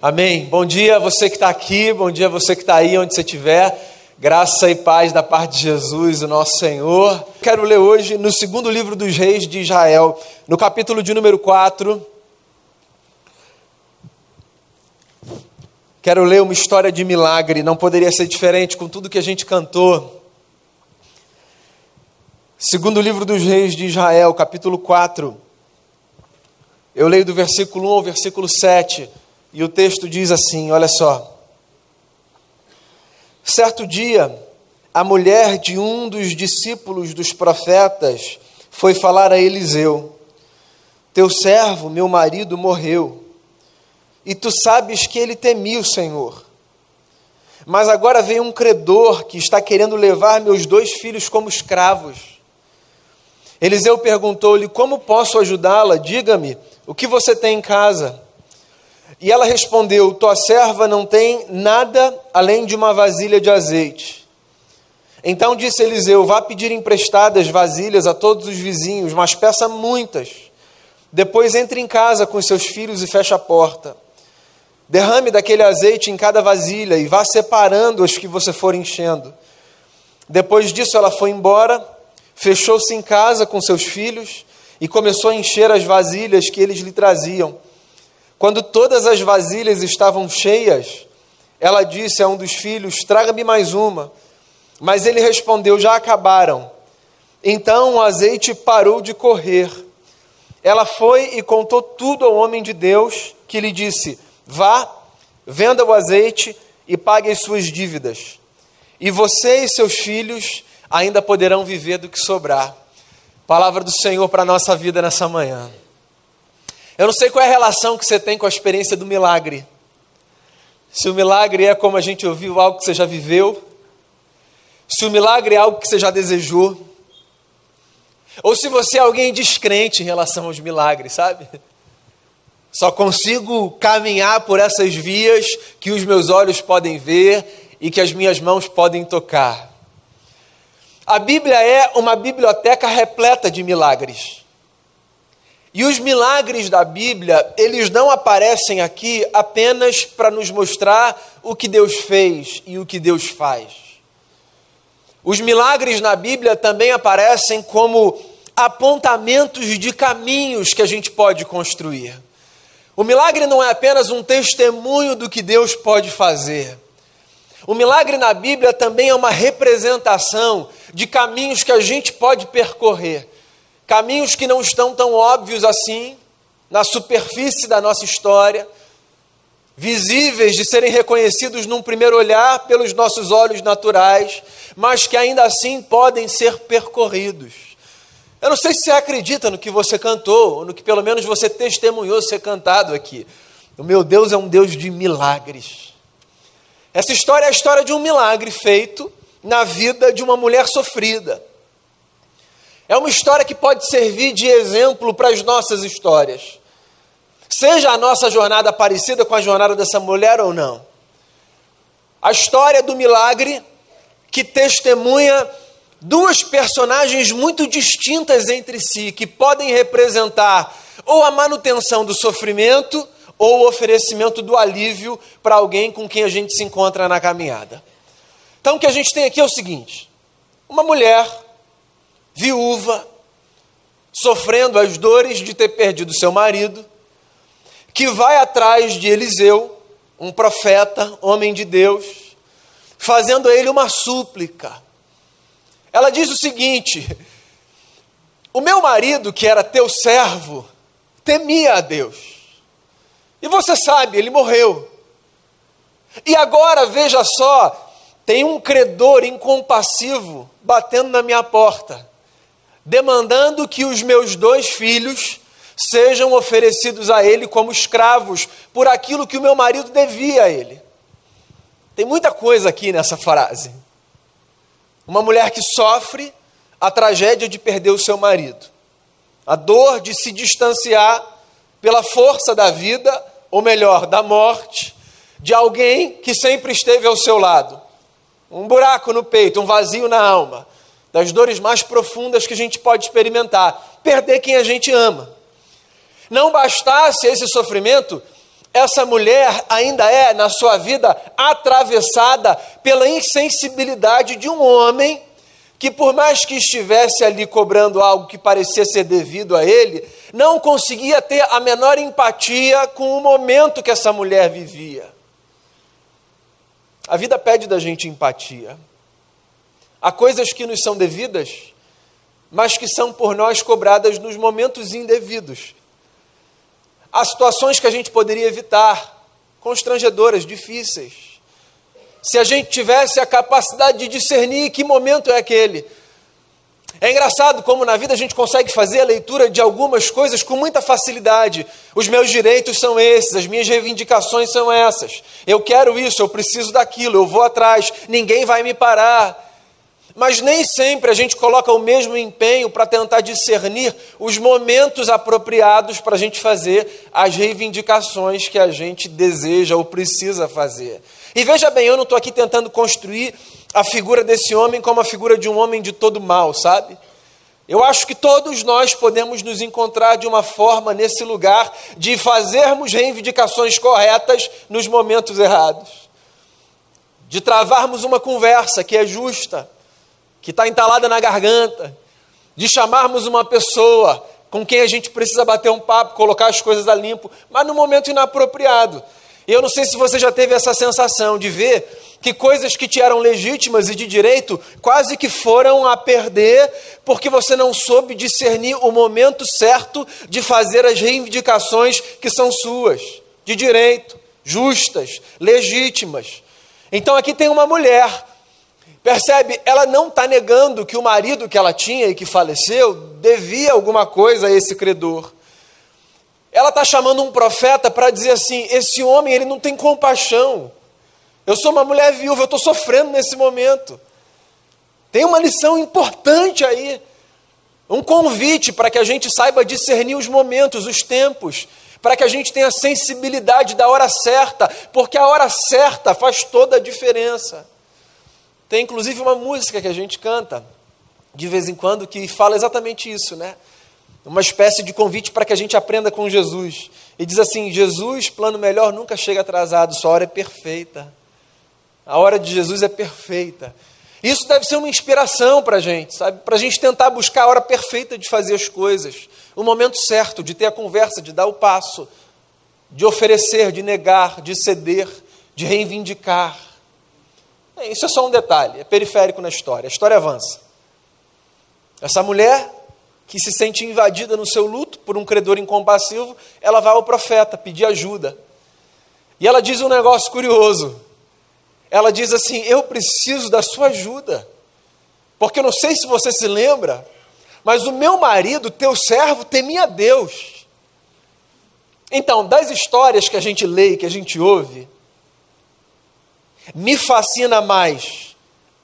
Amém. Bom dia você que está aqui, bom dia você que está aí onde você estiver. Graça e paz da parte de Jesus, o nosso Senhor. Quero ler hoje no segundo livro dos reis de Israel, no capítulo de número 4. Quero ler uma história de milagre, não poderia ser diferente com tudo que a gente cantou. Segundo livro dos reis de Israel, capítulo 4. Eu leio do versículo 1 ao versículo 7. E o texto diz assim: olha só. Certo dia, a mulher de um dos discípulos dos profetas foi falar a Eliseu: Teu servo, meu marido, morreu, e tu sabes que ele temia o Senhor. Mas agora vem um credor que está querendo levar meus dois filhos como escravos. Eliseu perguntou-lhe: Como posso ajudá-la? Diga-me, o que você tem em casa? E ela respondeu: Tua serva não tem nada além de uma vasilha de azeite. Então disse Eliseu: Vá pedir emprestadas vasilhas a todos os vizinhos, mas peça muitas. Depois entre em casa com seus filhos e feche a porta. Derrame daquele azeite em cada vasilha e vá separando as que você for enchendo. Depois disso, ela foi embora, fechou-se em casa com seus filhos e começou a encher as vasilhas que eles lhe traziam. Quando todas as vasilhas estavam cheias, ela disse a um dos filhos: Traga-me mais uma. Mas ele respondeu: Já acabaram. Então o azeite parou de correr. Ela foi e contou tudo ao homem de Deus, que lhe disse: Vá, venda o azeite e pague as suas dívidas. E você e seus filhos ainda poderão viver do que sobrar. Palavra do Senhor para a nossa vida nessa manhã. Eu não sei qual é a relação que você tem com a experiência do milagre. Se o milagre é como a gente ouviu, algo que você já viveu. Se o milagre é algo que você já desejou. Ou se você é alguém descrente em relação aos milagres, sabe? Só consigo caminhar por essas vias que os meus olhos podem ver e que as minhas mãos podem tocar. A Bíblia é uma biblioteca repleta de milagres. E os milagres da Bíblia, eles não aparecem aqui apenas para nos mostrar o que Deus fez e o que Deus faz. Os milagres na Bíblia também aparecem como apontamentos de caminhos que a gente pode construir. O milagre não é apenas um testemunho do que Deus pode fazer. O milagre na Bíblia também é uma representação de caminhos que a gente pode percorrer caminhos que não estão tão óbvios assim, na superfície da nossa história, visíveis de serem reconhecidos num primeiro olhar pelos nossos olhos naturais, mas que ainda assim podem ser percorridos. Eu não sei se você acredita no que você cantou, ou no que pelo menos você testemunhou ser cantado aqui. O meu Deus é um Deus de milagres. Essa história é a história de um milagre feito na vida de uma mulher sofrida. É uma história que pode servir de exemplo para as nossas histórias. Seja a nossa jornada parecida com a jornada dessa mulher ou não. A história do milagre que testemunha duas personagens muito distintas entre si, que podem representar ou a manutenção do sofrimento ou o oferecimento do alívio para alguém com quem a gente se encontra na caminhada. Então, o que a gente tem aqui é o seguinte: uma mulher viúva, sofrendo as dores de ter perdido seu marido, que vai atrás de Eliseu, um profeta, homem de Deus, fazendo a ele uma súplica. Ela diz o seguinte: O meu marido, que era teu servo, temia a Deus. E você sabe, ele morreu. E agora, veja só, tem um credor incompassivo batendo na minha porta demandando que os meus dois filhos sejam oferecidos a ele como escravos por aquilo que o meu marido devia a ele. Tem muita coisa aqui nessa frase. Uma mulher que sofre a tragédia de perder o seu marido, a dor de se distanciar pela força da vida, ou melhor, da morte, de alguém que sempre esteve ao seu lado. Um buraco no peito, um vazio na alma das dores mais profundas que a gente pode experimentar, perder quem a gente ama. Não bastasse esse sofrimento, essa mulher ainda é, na sua vida, atravessada pela insensibilidade de um homem que, por mais que estivesse ali cobrando algo que parecia ser devido a ele, não conseguia ter a menor empatia com o momento que essa mulher vivia. A vida pede da gente empatia. Há coisas que nos são devidas, mas que são por nós cobradas nos momentos indevidos. Há situações que a gente poderia evitar, constrangedoras, difíceis. Se a gente tivesse a capacidade de discernir que momento é aquele. É engraçado como na vida a gente consegue fazer a leitura de algumas coisas com muita facilidade. Os meus direitos são esses, as minhas reivindicações são essas. Eu quero isso, eu preciso daquilo, eu vou atrás, ninguém vai me parar mas nem sempre a gente coloca o mesmo empenho para tentar discernir os momentos apropriados para a gente fazer as reivindicações que a gente deseja ou precisa fazer. E veja bem, eu não estou aqui tentando construir a figura desse homem como a figura de um homem de todo mal, sabe? Eu acho que todos nós podemos nos encontrar de uma forma nesse lugar de fazermos reivindicações corretas nos momentos errados, de travarmos uma conversa que é justa que está entalada na garganta, de chamarmos uma pessoa com quem a gente precisa bater um papo, colocar as coisas a limpo, mas no momento inapropriado. Eu não sei se você já teve essa sensação de ver que coisas que te eram legítimas e de direito quase que foram a perder porque você não soube discernir o momento certo de fazer as reivindicações que são suas, de direito, justas, legítimas. Então aqui tem uma mulher Percebe? Ela não está negando que o marido que ela tinha e que faleceu devia alguma coisa a esse credor. Ela está chamando um profeta para dizer assim: esse homem ele não tem compaixão. Eu sou uma mulher viúva, eu estou sofrendo nesse momento. Tem uma lição importante aí. Um convite para que a gente saiba discernir os momentos, os tempos, para que a gente tenha sensibilidade da hora certa, porque a hora certa faz toda a diferença. Tem inclusive uma música que a gente canta de vez em quando que fala exatamente isso, né? Uma espécie de convite para que a gente aprenda com Jesus. E diz assim: Jesus, plano melhor, nunca chega atrasado, sua hora é perfeita. A hora de Jesus é perfeita. Isso deve ser uma inspiração para a gente, sabe? Para a gente tentar buscar a hora perfeita de fazer as coisas, o momento certo de ter a conversa, de dar o passo, de oferecer, de negar, de ceder, de reivindicar. Isso é só um detalhe, é periférico na história. A história avança. Essa mulher que se sente invadida no seu luto por um credor incompassivo, ela vai ao profeta pedir ajuda. E ela diz um negócio curioso. Ela diz assim: Eu preciso da sua ajuda. Porque eu não sei se você se lembra, mas o meu marido, teu servo, temia Deus. Então, das histórias que a gente lê, que a gente ouve, me fascina mais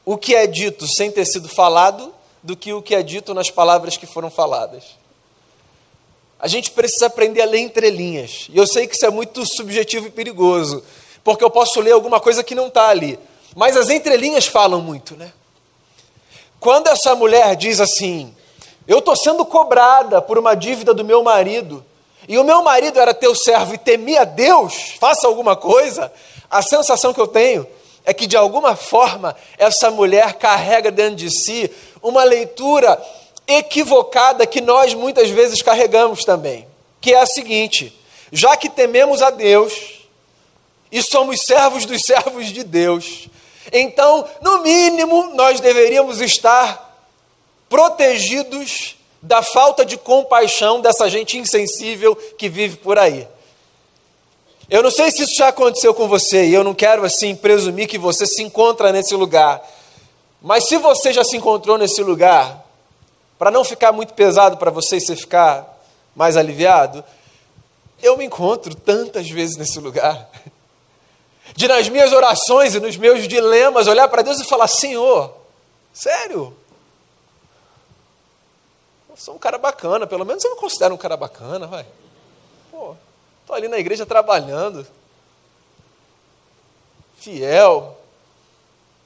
o que é dito sem ter sido falado do que o que é dito nas palavras que foram faladas. A gente precisa aprender a ler entrelinhas. E eu sei que isso é muito subjetivo e perigoso, porque eu posso ler alguma coisa que não está ali. Mas as entrelinhas falam muito, né? Quando essa mulher diz assim: Eu estou sendo cobrada por uma dívida do meu marido, e o meu marido era teu servo e temia Deus, faça alguma coisa, a sensação que eu tenho é que, de alguma forma, essa mulher carrega dentro de si uma leitura equivocada que nós muitas vezes carregamos também, que é a seguinte: já que tememos a Deus e somos servos dos servos de Deus, então, no mínimo, nós deveríamos estar protegidos da falta de compaixão dessa gente insensível que vive por aí. Eu não sei se isso já aconteceu com você, e eu não quero assim presumir que você se encontra nesse lugar. Mas se você já se encontrou nesse lugar, para não ficar muito pesado para você e você ficar mais aliviado, eu me encontro tantas vezes nesse lugar. De nas minhas orações e nos meus dilemas olhar para Deus e falar: Senhor, sério? Eu sou um cara bacana, pelo menos eu me considero um cara bacana, vai. Pô, Estou ali na igreja trabalhando, fiel,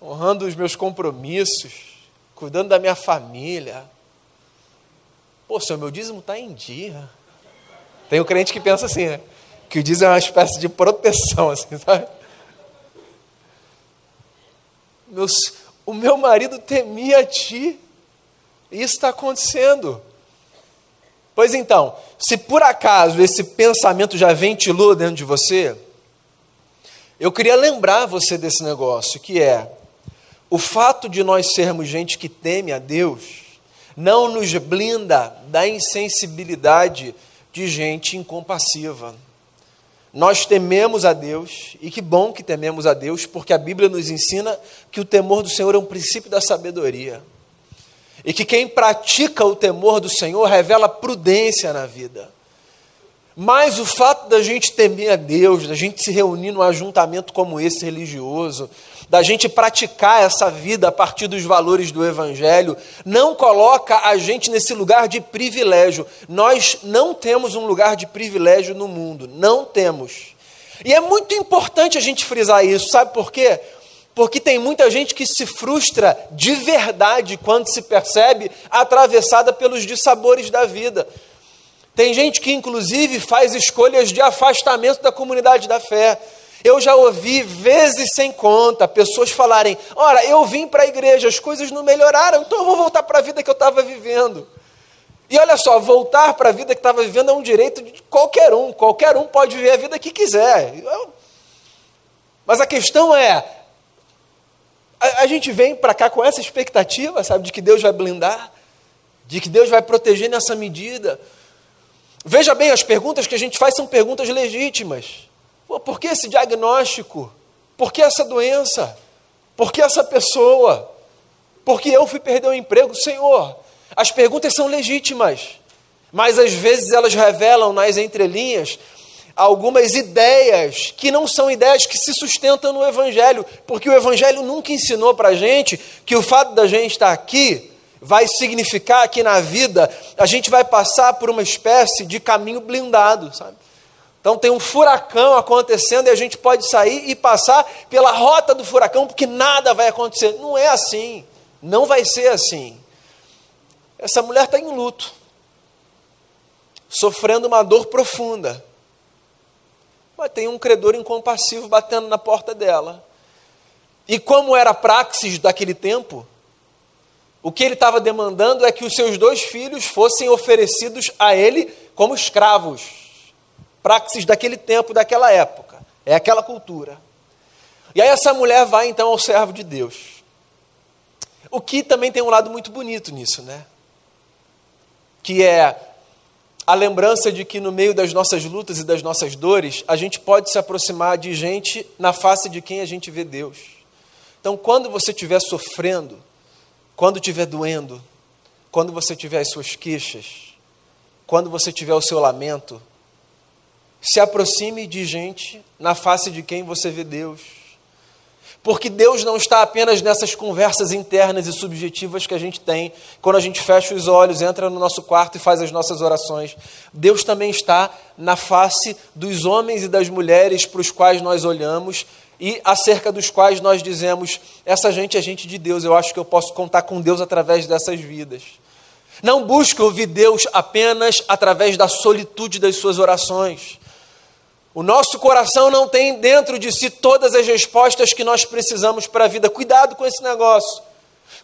honrando os meus compromissos, cuidando da minha família. Pô, seu meu dízimo está em dia. Tem um crente que pensa assim, né? que o dízimo é uma espécie de proteção, assim, sabe? Meus, o meu marido temia a ti. Isso está acontecendo. Pois então, se por acaso esse pensamento já ventilou dentro de você, eu queria lembrar você desse negócio, que é o fato de nós sermos gente que teme a Deus, não nos blinda da insensibilidade de gente incompassiva. Nós tememos a Deus, e que bom que tememos a Deus, porque a Bíblia nos ensina que o temor do Senhor é um princípio da sabedoria e que quem pratica o temor do Senhor revela prudência na vida. Mas o fato da gente temer a Deus, da gente se reunir num ajuntamento como esse religioso, da gente praticar essa vida a partir dos valores do Evangelho, não coloca a gente nesse lugar de privilégio. Nós não temos um lugar de privilégio no mundo, não temos. E é muito importante a gente frisar isso, sabe por quê? Porque tem muita gente que se frustra de verdade quando se percebe atravessada pelos dissabores da vida. Tem gente que, inclusive, faz escolhas de afastamento da comunidade da fé. Eu já ouvi vezes sem conta pessoas falarem: Ora, eu vim para a igreja, as coisas não melhoraram, então eu vou voltar para a vida que eu estava vivendo. E olha só, voltar para a vida que estava vivendo é um direito de qualquer um, qualquer um pode viver a vida que quiser. Mas a questão é: a, gente vem para cá com essa expectativa, sabe, de que Deus vai blindar, de que Deus vai proteger nessa medida. Veja bem, as perguntas que a gente faz são perguntas legítimas. Pô, por que esse diagnóstico? Por que essa doença? Por que essa pessoa? Por que eu fui perder o emprego? Senhor, as perguntas são legítimas, mas às vezes elas revelam nas entrelinhas algumas ideias que não são ideias que se sustentam no Evangelho, porque o Evangelho nunca ensinou para a gente que o fato da gente estar aqui vai significar que na vida a gente vai passar por uma espécie de caminho blindado, sabe? Então tem um furacão acontecendo e a gente pode sair e passar pela rota do furacão porque nada vai acontecer. Não é assim. Não vai ser assim. Essa mulher está em luto, sofrendo uma dor profunda. Mas tem um credor incompassivo batendo na porta dela. E como era praxis daquele tempo, o que ele estava demandando é que os seus dois filhos fossem oferecidos a ele como escravos. Praxis daquele tempo, daquela época. É aquela cultura. E aí essa mulher vai então ao servo de Deus. O que também tem um lado muito bonito nisso, né? Que é a lembrança de que no meio das nossas lutas e das nossas dores, a gente pode se aproximar de gente na face de quem a gente vê Deus. Então, quando você estiver sofrendo, quando estiver doendo, quando você tiver as suas queixas, quando você tiver o seu lamento, se aproxime de gente na face de quem você vê Deus. Porque Deus não está apenas nessas conversas internas e subjetivas que a gente tem quando a gente fecha os olhos, entra no nosso quarto e faz as nossas orações. Deus também está na face dos homens e das mulheres para os quais nós olhamos e acerca dos quais nós dizemos: essa gente é gente de Deus, eu acho que eu posso contar com Deus através dessas vidas. Não busque ouvir Deus apenas através da solitude das suas orações. O nosso coração não tem dentro de si todas as respostas que nós precisamos para a vida. Cuidado com esse negócio.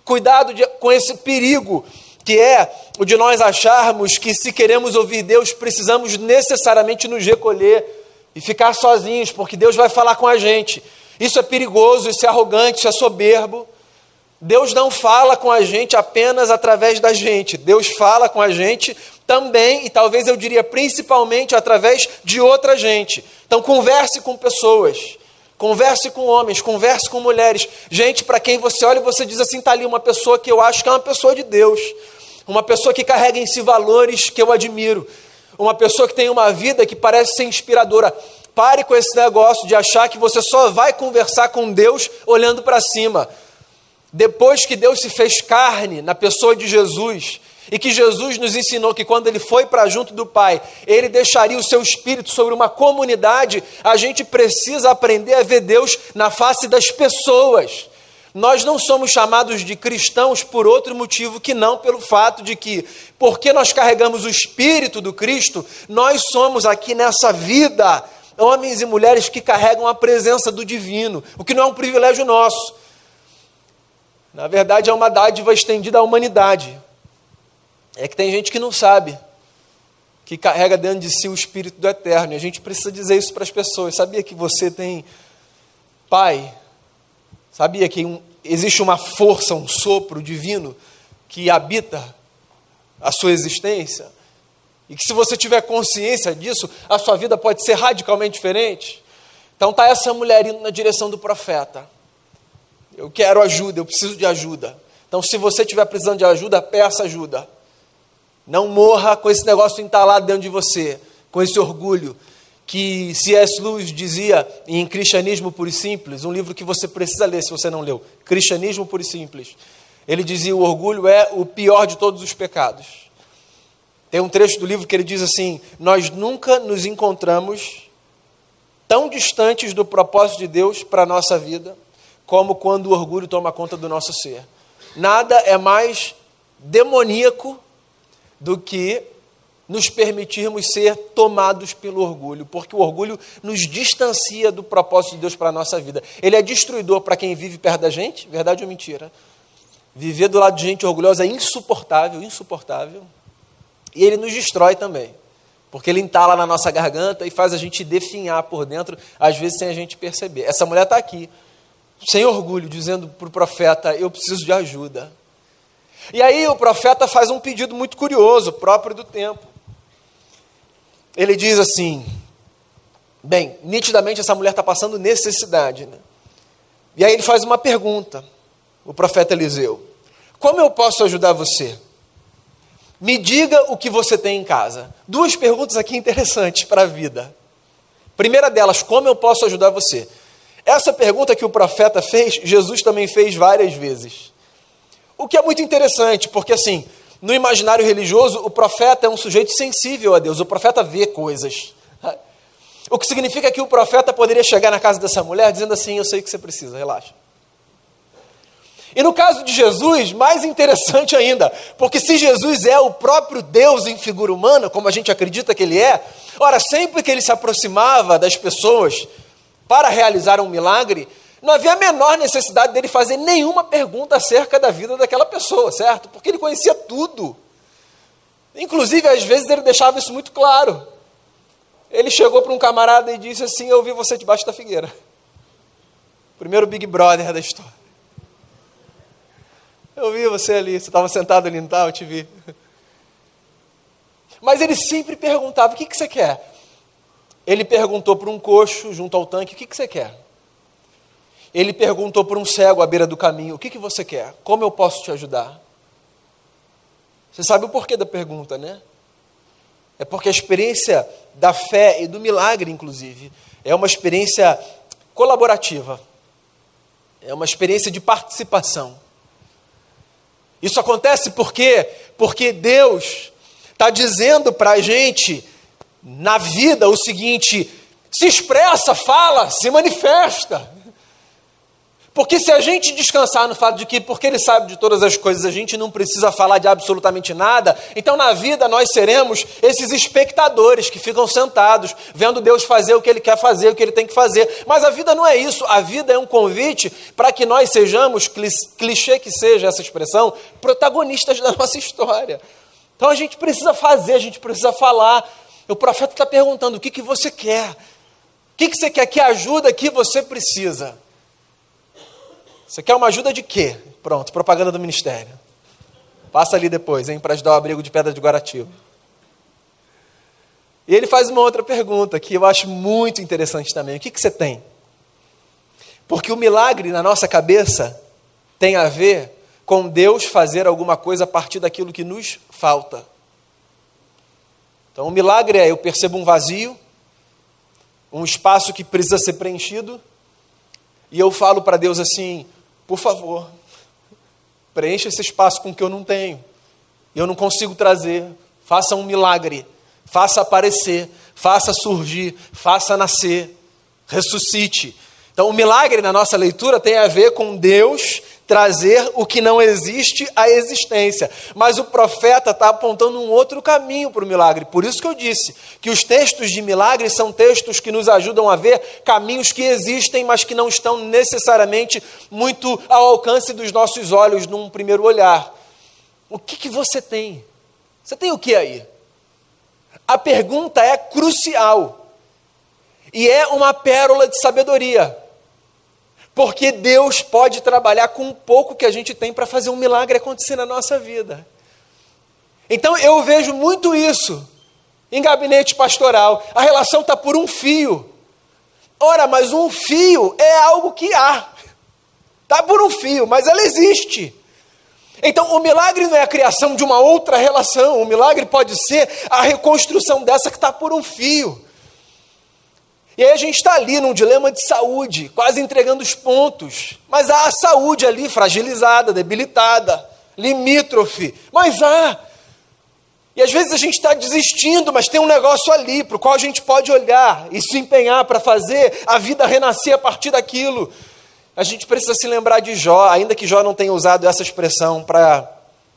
Cuidado de, com esse perigo que é o de nós acharmos que se queremos ouvir Deus, precisamos necessariamente nos recolher e ficar sozinhos, porque Deus vai falar com a gente. Isso é perigoso, isso é arrogante, isso é soberbo. Deus não fala com a gente apenas através da gente. Deus fala com a gente também, e talvez eu diria principalmente, através de outra gente. Então, converse com pessoas. Converse com homens, converse com mulheres. Gente para quem você olha e você diz assim: está ali uma pessoa que eu acho que é uma pessoa de Deus. Uma pessoa que carrega em si valores que eu admiro. Uma pessoa que tem uma vida que parece ser inspiradora. Pare com esse negócio de achar que você só vai conversar com Deus olhando para cima. Depois que Deus se fez carne na pessoa de Jesus, e que Jesus nos ensinou que quando ele foi para junto do Pai, ele deixaria o seu espírito sobre uma comunidade, a gente precisa aprender a ver Deus na face das pessoas. Nós não somos chamados de cristãos por outro motivo que não pelo fato de que, porque nós carregamos o Espírito do Cristo, nós somos aqui nessa vida homens e mulheres que carregam a presença do divino, o que não é um privilégio nosso. Na verdade, é uma dádiva estendida à humanidade. É que tem gente que não sabe, que carrega dentro de si o Espírito do Eterno, e a gente precisa dizer isso para as pessoas. Sabia que você tem Pai, Sabia que um, existe uma força, um sopro divino que habita a sua existência? E que se você tiver consciência disso, a sua vida pode ser radicalmente diferente? Então está essa mulher indo na direção do profeta. Eu quero ajuda, eu preciso de ajuda. Então, se você estiver precisando de ajuda, peça ajuda. Não morra com esse negócio entalado dentro de você, com esse orgulho, que C.S. Lewis dizia em Cristianismo Puro e Simples, um livro que você precisa ler se você não leu, Cristianismo Puro e Simples. Ele dizia: o orgulho é o pior de todos os pecados. Tem um trecho do livro que ele diz assim: Nós nunca nos encontramos tão distantes do propósito de Deus para a nossa vida, como quando o orgulho toma conta do nosso ser. Nada é mais demoníaco do que nos permitirmos ser tomados pelo orgulho, porque o orgulho nos distancia do propósito de Deus para a nossa vida. Ele é destruidor para quem vive perto da gente, verdade ou mentira? Viver do lado de gente orgulhosa é insuportável, insuportável. E ele nos destrói também, porque ele entala na nossa garganta e faz a gente definhar por dentro, às vezes sem a gente perceber. Essa mulher está aqui, sem orgulho, dizendo para o profeta: Eu preciso de ajuda. E aí o profeta faz um pedido muito curioso, próprio do tempo ele diz assim: bem, nitidamente essa mulher está passando necessidade. Né? E aí ele faz uma pergunta, o profeta Eliseu: Como eu posso ajudar você? Me diga o que você tem em casa. Duas perguntas aqui interessantes para a vida. Primeira delas, como eu posso ajudar você? Essa pergunta que o profeta fez, Jesus também fez várias vezes. O que é muito interessante, porque assim, no imaginário religioso, o profeta é um sujeito sensível a Deus, o profeta vê coisas. O que significa que o profeta poderia chegar na casa dessa mulher dizendo assim: Eu sei o que você precisa, relaxa. E no caso de Jesus, mais interessante ainda, porque se Jesus é o próprio Deus em figura humana, como a gente acredita que ele é, ora, sempre que ele se aproximava das pessoas para realizar um milagre, não havia a menor necessidade dele fazer nenhuma pergunta acerca da vida daquela pessoa, certo? Porque ele conhecia tudo. Inclusive, às vezes, ele deixava isso muito claro. Ele chegou para um camarada e disse assim: Eu vi você debaixo da figueira. Primeiro Big Brother da história. Eu vi você ali, você estava sentado ali, não estava? Eu te vi. Mas ele sempre perguntava: O que, que você quer? Ele perguntou para um coxo junto ao tanque: O que, que você quer? Ele perguntou para um cego à beira do caminho: O que, que você quer? Como eu posso te ajudar? Você sabe o porquê da pergunta, né? É porque a experiência da fé e do milagre, inclusive, é uma experiência colaborativa, é uma experiência de participação. Isso acontece porque porque Deus está dizendo para a gente na vida o seguinte: se expressa, fala, se manifesta. Porque se a gente descansar no fato de que, porque Ele sabe de todas as coisas, a gente não precisa falar de absolutamente nada, então na vida nós seremos esses espectadores que ficam sentados, vendo Deus fazer o que Ele quer fazer, o que Ele tem que fazer. Mas a vida não é isso, a vida é um convite para que nós sejamos, clichê que seja essa expressão, protagonistas da nossa história. Então a gente precisa fazer, a gente precisa falar. O profeta está perguntando: o que, que você quer? O que, que você quer? Que ajuda que você precisa? Você quer uma ajuda de quê? Pronto, propaganda do ministério. Passa ali depois, hein, para ajudar o abrigo de Pedra de Guaratiba. E ele faz uma outra pergunta que eu acho muito interessante também. O que, que você tem? Porque o milagre na nossa cabeça tem a ver com Deus fazer alguma coisa a partir daquilo que nos falta. Então, o milagre é eu percebo um vazio, um espaço que precisa ser preenchido, e eu falo para Deus assim: por favor, preencha esse espaço com o que eu não tenho. Eu não consigo trazer. Faça um milagre. Faça aparecer. Faça surgir. Faça nascer. Ressuscite. Então, o milagre na nossa leitura tem a ver com Deus trazer o que não existe à existência. Mas o profeta está apontando um outro caminho para o milagre. Por isso que eu disse que os textos de milagre são textos que nos ajudam a ver caminhos que existem, mas que não estão necessariamente muito ao alcance dos nossos olhos num primeiro olhar. O que, que você tem? Você tem o que aí? A pergunta é crucial e é uma pérola de sabedoria. Porque Deus pode trabalhar com o pouco que a gente tem para fazer um milagre acontecer na nossa vida. Então eu vejo muito isso em gabinete pastoral. A relação está por um fio. Ora, mas um fio é algo que há. Está por um fio, mas ela existe. Então, o milagre não é a criação de uma outra relação, o milagre pode ser a reconstrução dessa que está por um fio. E aí a gente está ali num dilema de saúde, quase entregando os pontos. Mas há a saúde ali fragilizada, debilitada, limítrofe. Mas há. E às vezes a gente está desistindo, mas tem um negócio ali para o qual a gente pode olhar e se empenhar para fazer a vida renascer a partir daquilo. A gente precisa se lembrar de Jó, ainda que Jó não tenha usado essa expressão para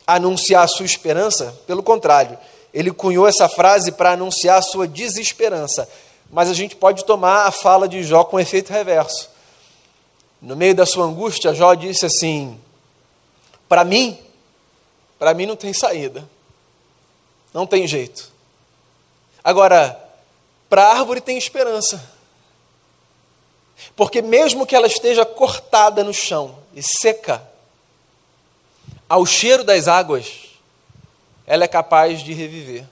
anunciar a sua esperança, pelo contrário, ele cunhou essa frase para anunciar a sua desesperança. Mas a gente pode tomar a fala de Jó com efeito reverso. No meio da sua angústia, Jó disse assim: Para mim, para mim não tem saída. Não tem jeito. Agora, para a árvore tem esperança. Porque mesmo que ela esteja cortada no chão e seca, ao cheiro das águas, ela é capaz de reviver.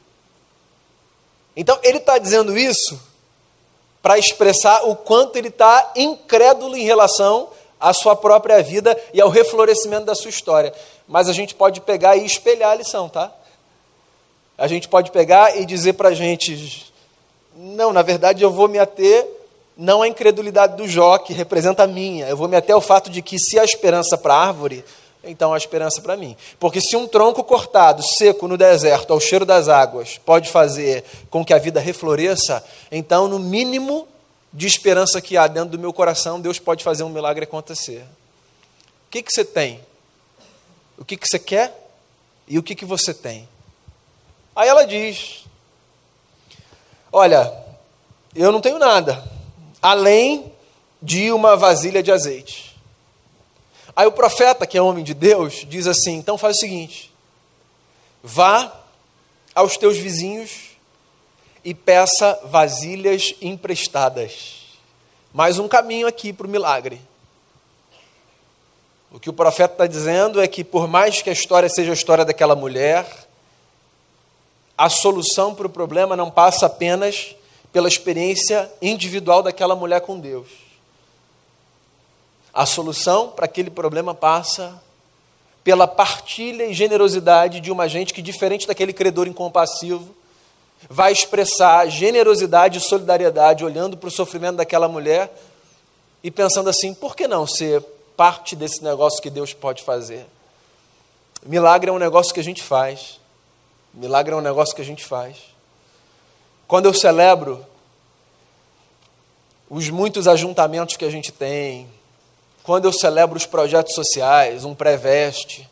Então ele está dizendo isso para expressar o quanto ele está incrédulo em relação à sua própria vida e ao reflorescimento da sua história. Mas a gente pode pegar e espelhar a lição, tá? A gente pode pegar e dizer para a gente: não, na verdade eu vou me ater não à incredulidade do Jó, que representa a minha, eu vou me ater ao fato de que se há esperança para a árvore, então há esperança para mim. Porque se um tronco cortado, seco no deserto, ao cheiro das águas, pode fazer com que a vida refloresça, então, no mínimo de esperança que há dentro do meu coração, Deus pode fazer um milagre acontecer. O que, que você tem? O que, que você quer? E o que, que você tem? Aí ela diz: Olha, eu não tenho nada, além de uma vasilha de azeite. Aí o profeta, que é homem de Deus, diz assim: então faz o seguinte, vá aos teus vizinhos e peça vasilhas emprestadas. Mais um caminho aqui para o milagre. O que o profeta está dizendo é que, por mais que a história seja a história daquela mulher, a solução para o problema não passa apenas pela experiência individual daquela mulher com Deus a solução para aquele problema passa pela partilha e generosidade de uma gente que, diferente daquele credor incompassivo, vai expressar generosidade e solidariedade olhando para o sofrimento daquela mulher e pensando assim: por que não ser parte desse negócio que Deus pode fazer? Milagre é um negócio que a gente faz. Milagre é um negócio que a gente faz. Quando eu celebro os muitos ajuntamentos que a gente tem, quando eu celebro os projetos sociais, um pré-veste,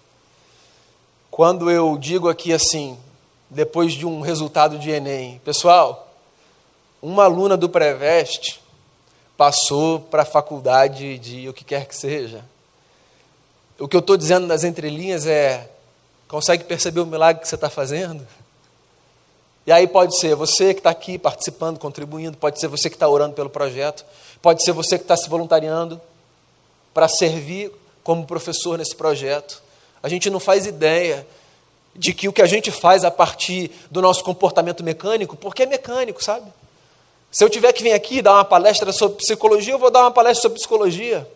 quando eu digo aqui assim, depois de um resultado de Enem, pessoal, uma aluna do pré-veste passou para a faculdade de o que quer que seja. O que eu estou dizendo nas entrelinhas é: consegue perceber o milagre que você está fazendo? E aí pode ser você que está aqui participando, contribuindo, pode ser você que está orando pelo projeto, pode ser você que está se voluntariando, para servir como professor nesse projeto. A gente não faz ideia de que o que a gente faz a partir do nosso comportamento mecânico, porque é mecânico, sabe? Se eu tiver que vir aqui dar uma palestra sobre psicologia, eu vou dar uma palestra sobre psicologia.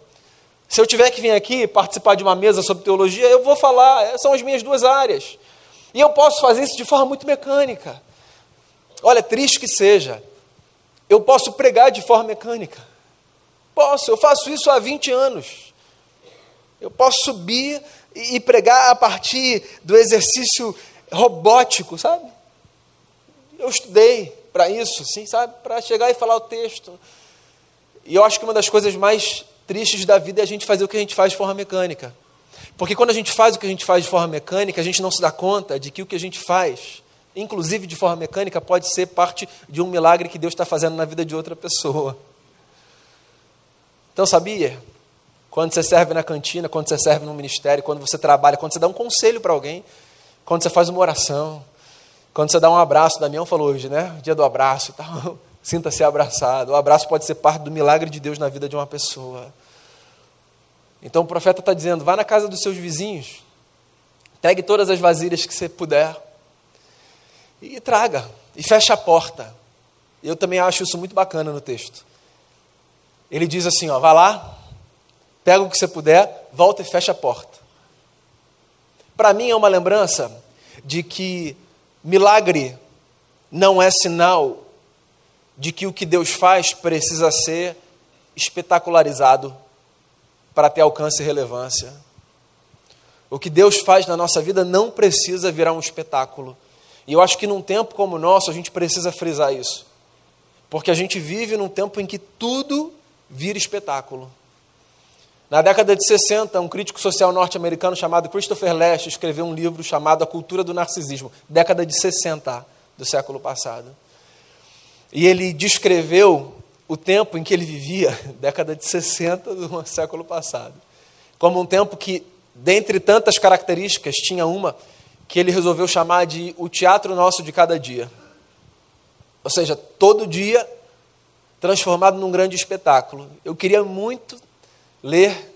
Se eu tiver que vir aqui participar de uma mesa sobre teologia, eu vou falar, é, são as minhas duas áreas. E eu posso fazer isso de forma muito mecânica. Olha, triste que seja, eu posso pregar de forma mecânica. Posso, eu faço isso há 20 anos. Eu posso subir e pregar a partir do exercício robótico, sabe? Eu estudei para isso, sim, sabe? Para chegar e falar o texto. E eu acho que uma das coisas mais tristes da vida é a gente fazer o que a gente faz de forma mecânica. Porque quando a gente faz o que a gente faz de forma mecânica, a gente não se dá conta de que o que a gente faz, inclusive de forma mecânica, pode ser parte de um milagre que Deus está fazendo na vida de outra pessoa. Então, sabia? Quando você serve na cantina, quando você serve no ministério, quando você trabalha, quando você dá um conselho para alguém, quando você faz uma oração, quando você dá um abraço, Damião falou hoje, né? Dia do abraço e tal. Sinta-se abraçado. O abraço pode ser parte do milagre de Deus na vida de uma pessoa. Então o profeta está dizendo: vá na casa dos seus vizinhos, pegue todas as vasilhas que você puder e traga, e feche a porta. Eu também acho isso muito bacana no texto. Ele diz assim: ó, vá lá, pega o que você puder, volta e fecha a porta. Para mim é uma lembrança de que milagre não é sinal de que o que Deus faz precisa ser espetacularizado para ter alcance e relevância. O que Deus faz na nossa vida não precisa virar um espetáculo. E eu acho que num tempo como o nosso, a gente precisa frisar isso. Porque a gente vive num tempo em que tudo vira espetáculo. Na década de 60, um crítico social norte-americano chamado Christopher Lash escreveu um livro chamado A Cultura do Narcisismo, década de 60 do século passado. E ele descreveu o tempo em que ele vivia, década de 60 do século passado, como um tempo que, dentre tantas características, tinha uma que ele resolveu chamar de o teatro nosso de cada dia. Ou seja, todo dia transformado num grande espetáculo. Eu queria muito ler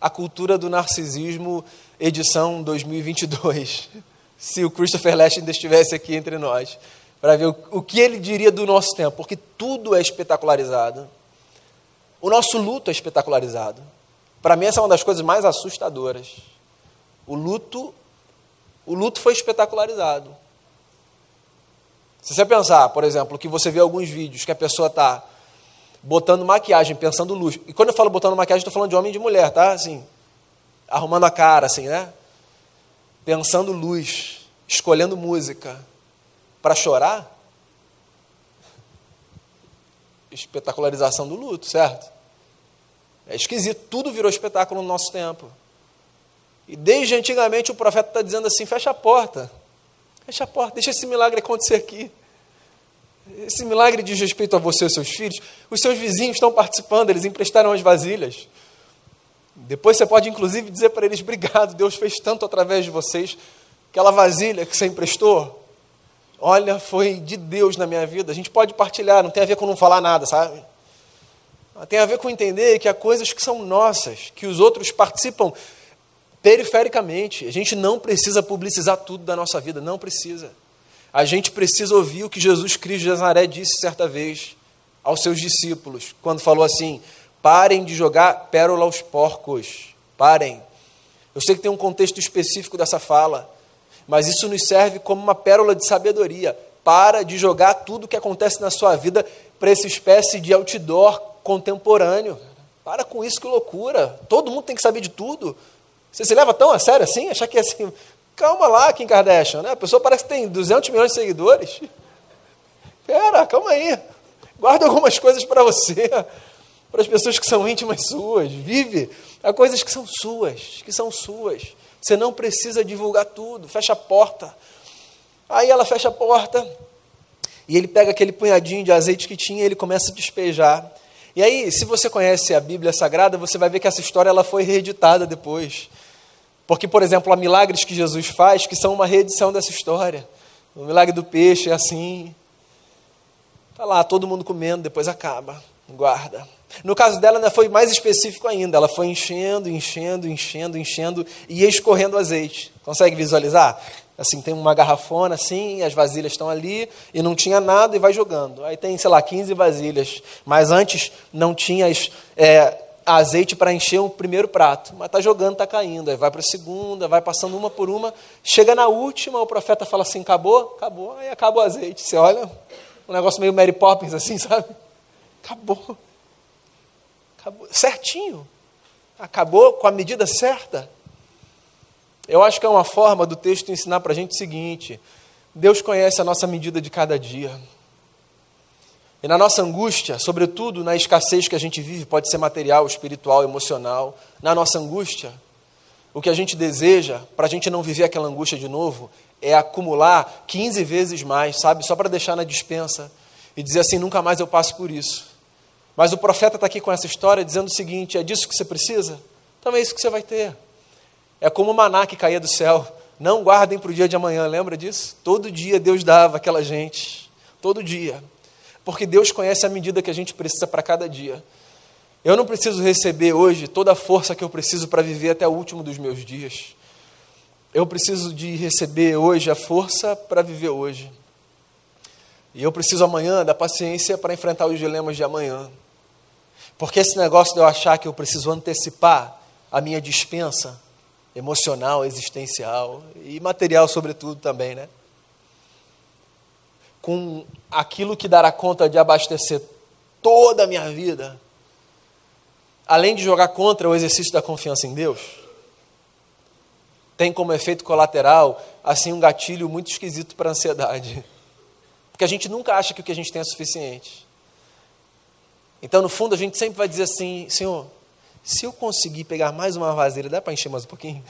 A Cultura do Narcisismo, edição 2022, se o Christopher Lash ainda estivesse aqui entre nós para ver o, que ele diria do nosso tempo, porque tudo é espetacularizado. O nosso luto é espetacularizado. Para mim, essa é uma das coisas mais assustadoras. O luto, o luto foi espetacularizado. Se você pensar, por exemplo, que você vê alguns vídeos que a pessoa está botando maquiagem, pensando luz. E quando eu falo botando maquiagem, estou falando de homem e de mulher, tá? Assim, arrumando a cara, assim, né? Pensando luz, escolhendo música, para chorar? Espetacularização do luto, certo? É esquisito, tudo virou espetáculo no nosso tempo. E desde antigamente o profeta está dizendo assim: fecha a porta, fecha a porta, deixa esse milagre acontecer aqui. Esse milagre diz respeito a você e seus filhos. Os seus vizinhos estão participando, eles emprestaram as vasilhas. Depois você pode, inclusive, dizer para eles: obrigado, Deus fez tanto através de vocês. Aquela vasilha que você emprestou, olha, foi de Deus na minha vida. A gente pode partilhar, não tem a ver com não falar nada, sabe? Tem a ver com entender que há coisas que são nossas, que os outros participam perifericamente. A gente não precisa publicizar tudo da nossa vida, não precisa. A gente precisa ouvir o que Jesus Cristo de Nazaré disse certa vez aos seus discípulos, quando falou assim: parem de jogar pérola aos porcos, parem. Eu sei que tem um contexto específico dessa fala, mas isso nos serve como uma pérola de sabedoria. Para de jogar tudo o que acontece na sua vida para essa espécie de outdoor contemporâneo. Para com isso, que loucura. Todo mundo tem que saber de tudo. Você se leva tão a sério assim? Achar que é assim. Calma lá, Kim Kardashian, né? A pessoa parece que tem 200 milhões de seguidores. Pera, calma aí. Guarda algumas coisas para você, para as pessoas que são íntimas suas. Vive. Há coisas que são suas, que são suas. Você não precisa divulgar tudo, fecha a porta. Aí ela fecha a porta e ele pega aquele punhadinho de azeite que tinha e ele começa a despejar. E aí, se você conhece a Bíblia Sagrada, você vai ver que essa história ela foi reeditada depois. Porque, por exemplo, há milagres que Jesus faz que são uma reedição dessa história. O milagre do peixe é assim. Está lá, todo mundo comendo, depois acaba. Guarda. No caso dela, né, foi mais específico ainda. Ela foi enchendo, enchendo, enchendo, enchendo e escorrendo azeite. Consegue visualizar? Assim, tem uma garrafona assim, as vasilhas estão ali e não tinha nada e vai jogando. Aí tem, sei lá, 15 vasilhas. Mas antes não tinha é, azeite para encher o primeiro prato. Mas está jogando, está caindo. Aí vai para a segunda, vai passando uma por uma. Chega na última, o profeta fala assim: acabou? Acabou. Aí acaba o azeite. Você olha, um negócio meio Mary Poppins assim, sabe? Acabou. Acabou. Certinho. Acabou com a medida certa. Eu acho que é uma forma do texto ensinar para a gente o seguinte: Deus conhece a nossa medida de cada dia. E na nossa angústia, sobretudo na escassez que a gente vive, pode ser material, espiritual, emocional, na nossa angústia, o que a gente deseja, para a gente não viver aquela angústia de novo, é acumular 15 vezes mais, sabe? Só para deixar na dispensa e dizer assim: nunca mais eu passo por isso. Mas o profeta está aqui com essa história dizendo o seguinte: é disso que você precisa? Então é isso que você vai ter. É como o maná que caía do céu. Não guardem para o dia de amanhã, lembra disso? Todo dia Deus dava aquela gente. Todo dia. Porque Deus conhece a medida que a gente precisa para cada dia. Eu não preciso receber hoje toda a força que eu preciso para viver até o último dos meus dias. Eu preciso de receber hoje a força para viver hoje. E eu preciso amanhã da paciência para enfrentar os dilemas de amanhã. Porque esse negócio de eu achar que eu preciso antecipar a minha dispensa emocional, existencial e material, sobretudo, também, né? Com aquilo que dará conta de abastecer toda a minha vida, além de jogar contra o exercício da confiança em Deus, tem como efeito colateral, assim, um gatilho muito esquisito para a ansiedade. Porque a gente nunca acha que o que a gente tem é suficiente. Então, no fundo, a gente sempre vai dizer assim: Senhor, se eu conseguir pegar mais uma vasilha, dá para encher mais um pouquinho?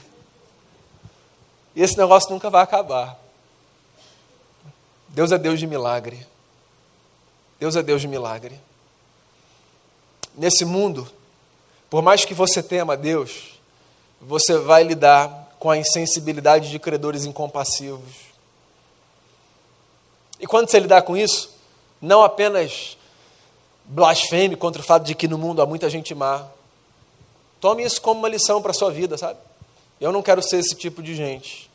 E esse negócio nunca vai acabar. Deus é Deus de milagre. Deus é Deus de milagre. Nesse mundo, por mais que você tema Deus, você vai lidar com a insensibilidade de credores incompassivos. E quando você lidar com isso, não apenas blasfeme contra o fato de que no mundo há muita gente má. Tome isso como uma lição para a sua vida, sabe? Eu não quero ser esse tipo de gente.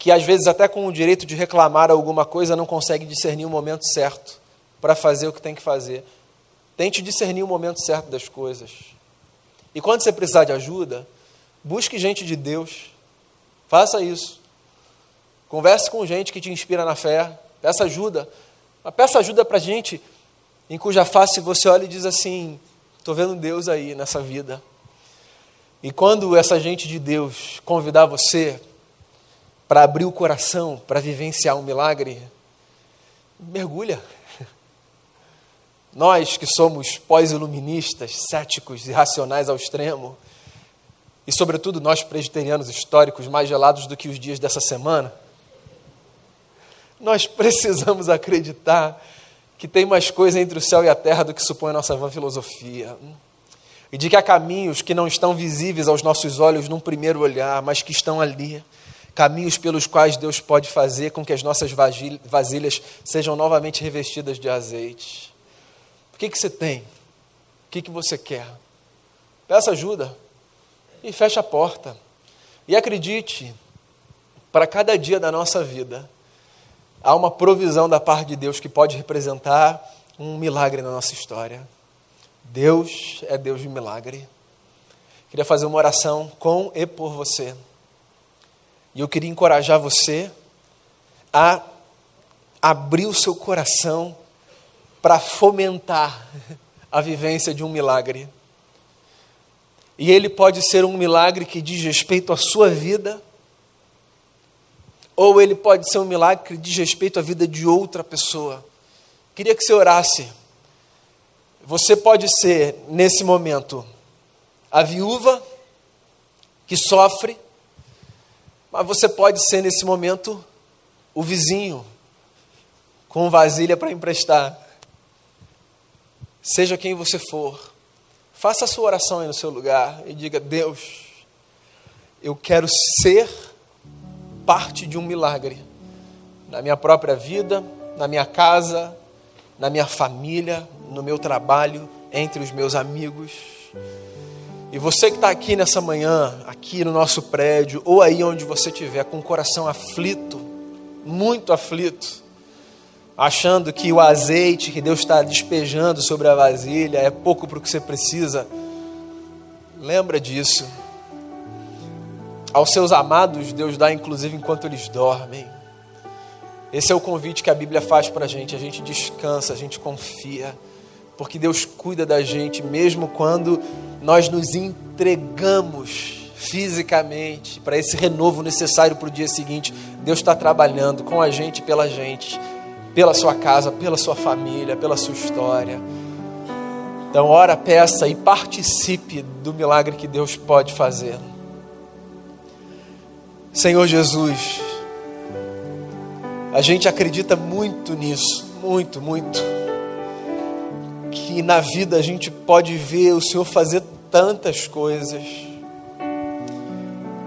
Que às vezes, até com o direito de reclamar alguma coisa, não consegue discernir o momento certo para fazer o que tem que fazer. Tente discernir o momento certo das coisas. E quando você precisar de ajuda, busque gente de Deus. Faça isso. Converse com gente que te inspira na fé. Peça ajuda. Mas peça ajuda para gente em cuja face você olha e diz assim: estou vendo Deus aí nessa vida. E quando essa gente de Deus convidar você para abrir o coração, para vivenciar um milagre, mergulha. Nós que somos pós-iluministas, céticos e racionais ao extremo, e sobretudo nós presbiterianos históricos mais gelados do que os dias dessa semana, nós precisamos acreditar que tem mais coisa entre o céu e a terra do que supõe a nossa vã filosofia. E de que há caminhos que não estão visíveis aos nossos olhos num primeiro olhar, mas que estão ali. Caminhos pelos quais Deus pode fazer com que as nossas vasilhas sejam novamente revestidas de azeite. O que, que você tem? O que, que você quer? Peça ajuda e feche a porta. E acredite, para cada dia da nossa vida, há uma provisão da parte de Deus que pode representar um milagre na nossa história. Deus é Deus de milagre. Queria fazer uma oração com e por você. E eu queria encorajar você a abrir o seu coração para fomentar a vivência de um milagre. E ele pode ser um milagre que diz respeito à sua vida ou ele pode ser um milagre que diz respeito à vida de outra pessoa. Queria que você orasse. Você pode ser, nesse momento, a viúva que sofre, mas você pode ser, nesse momento, o vizinho com vasilha para emprestar. Seja quem você for, faça a sua oração aí no seu lugar e diga: Deus, eu quero ser parte de um milagre na minha própria vida, na minha casa, na minha família, no meu trabalho, entre os meus amigos. E você que está aqui nessa manhã, aqui no nosso prédio, ou aí onde você estiver, com o coração aflito, muito aflito, achando que o azeite que Deus está despejando sobre a vasilha é pouco para o que você precisa, lembra disso. Aos seus amados, Deus dá inclusive enquanto eles dormem. Esse é o convite que a Bíblia faz para a gente. A gente descansa, a gente confia, porque Deus cuida da gente, mesmo quando nós nos entregamos fisicamente para esse renovo necessário para o dia seguinte. Deus está trabalhando com a gente, pela gente. pela sua casa, pela sua família, pela sua história. Então, ora, peça e participe do milagre que Deus pode fazer. Senhor Jesus, a gente acredita muito nisso, muito, muito. Que na vida a gente pode ver o Senhor fazer tantas coisas.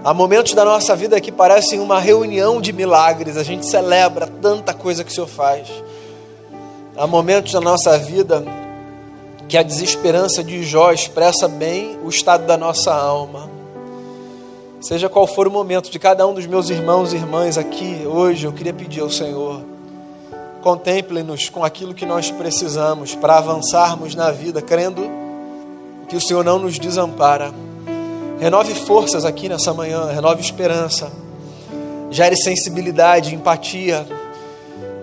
Há momentos da nossa vida que parecem uma reunião de milagres, a gente celebra tanta coisa que o Senhor faz. Há momentos da nossa vida que a desesperança de Jó expressa bem o estado da nossa alma. Seja qual for o momento de cada um dos meus irmãos e irmãs aqui hoje, eu queria pedir ao Senhor, contemple-nos com aquilo que nós precisamos para avançarmos na vida, crendo que o Senhor não nos desampara. Renove forças aqui nessa manhã, renove esperança, gere sensibilidade, empatia,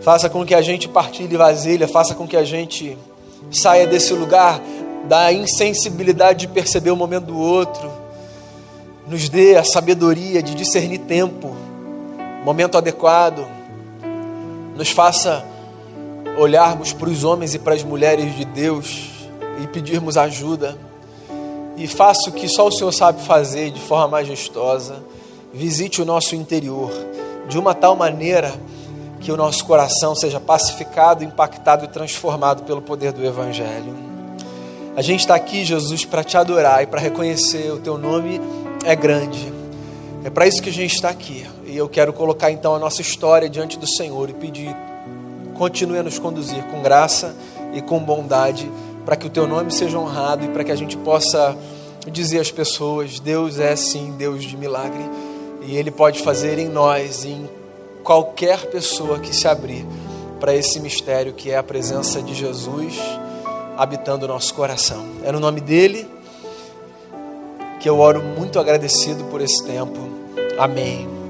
faça com que a gente partilhe vasilha, faça com que a gente saia desse lugar da insensibilidade de perceber o momento do outro nos dê a sabedoria de discernir tempo, momento adequado, nos faça olharmos para os homens e para as mulheres de Deus e pedirmos ajuda. E faça o que só o Senhor sabe fazer de forma majestosa. Visite o nosso interior de uma tal maneira que o nosso coração seja pacificado, impactado e transformado pelo poder do Evangelho. A gente está aqui, Jesus, para te adorar e para reconhecer o teu nome é grande. É para isso que a gente está aqui. E eu quero colocar então a nossa história diante do Senhor e pedir, continue a nos conduzir com graça e com bondade, para que o teu nome seja honrado e para que a gente possa dizer às pessoas: Deus é sim Deus de milagre e Ele pode fazer em nós e em qualquer pessoa que se abrir para esse mistério que é a presença de Jesus habitando o nosso coração. É no nome dele que eu oro muito agradecido por esse tempo. Amém.